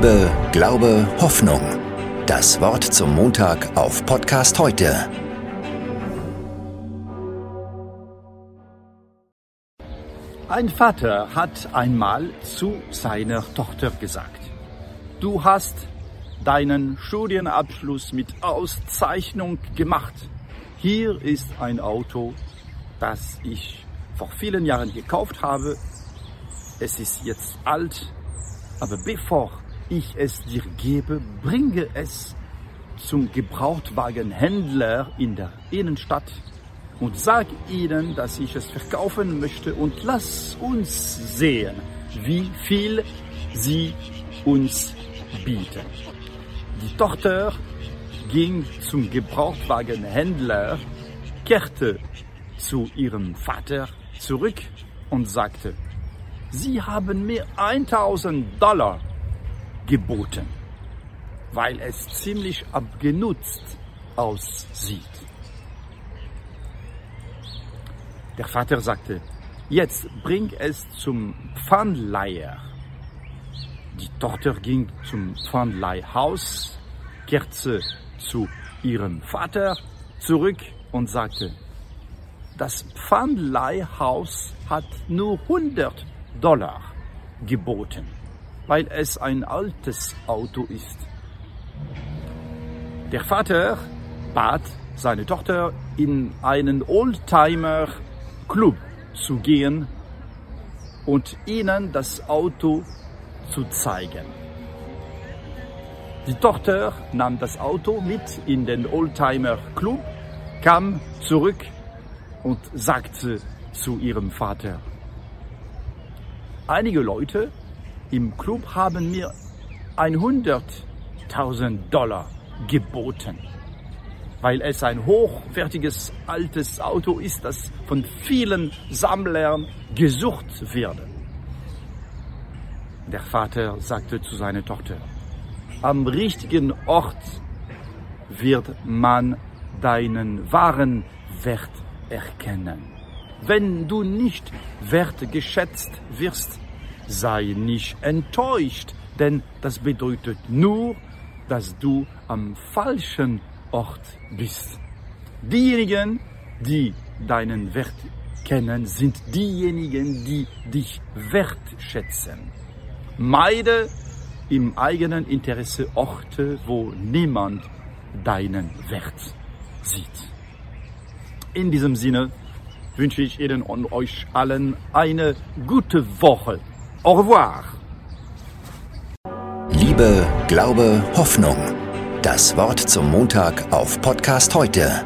Liebe, Glaube, Hoffnung. Das Wort zum Montag auf Podcast heute. Ein Vater hat einmal zu seiner Tochter gesagt, du hast deinen Studienabschluss mit Auszeichnung gemacht. Hier ist ein Auto, das ich vor vielen Jahren gekauft habe. Es ist jetzt alt, aber bevor ich es dir gebe, bringe es zum Gebrauchtwagenhändler in der Innenstadt und sag ihnen, dass ich es verkaufen möchte und lass uns sehen, wie viel sie uns bieten. Die Tochter ging zum Gebrauchtwagenhändler, kehrte zu ihrem Vater zurück und sagte, Sie haben mir 1000 Dollar geboten, weil es ziemlich abgenutzt aussieht. Der Vater sagte, jetzt bring es zum Pfandleiher. Die Tochter ging zum Pfandleihhaus, kehrte zu ihrem Vater zurück und sagte, das Pfandleihhaus hat nur 100 Dollar geboten, weil es ein altes Auto ist. Der Vater bat seine Tochter in einen Oldtimer Club zu gehen und ihnen das Auto zu zeigen. Die Tochter nahm das Auto mit in den Oldtimer Club, kam zurück und sagte zu ihrem Vater, einige Leute im Club haben mir 100.000 Dollar geboten weil es ein hochwertiges altes Auto ist, das von vielen Sammlern gesucht wird. Der Vater sagte zu seiner Tochter, am richtigen Ort wird man deinen wahren Wert erkennen. Wenn du nicht wertgeschätzt wirst, sei nicht enttäuscht, denn das bedeutet nur, dass du am falschen Ort bist. Diejenigen, die deinen Wert kennen, sind diejenigen, die dich wertschätzen. Meide im eigenen Interesse Orte, wo niemand deinen Wert sieht. In diesem Sinne wünsche ich Ihnen und euch allen eine gute Woche. Au revoir. Liebe, Glaube, Hoffnung. Das Wort zum Montag auf Podcast heute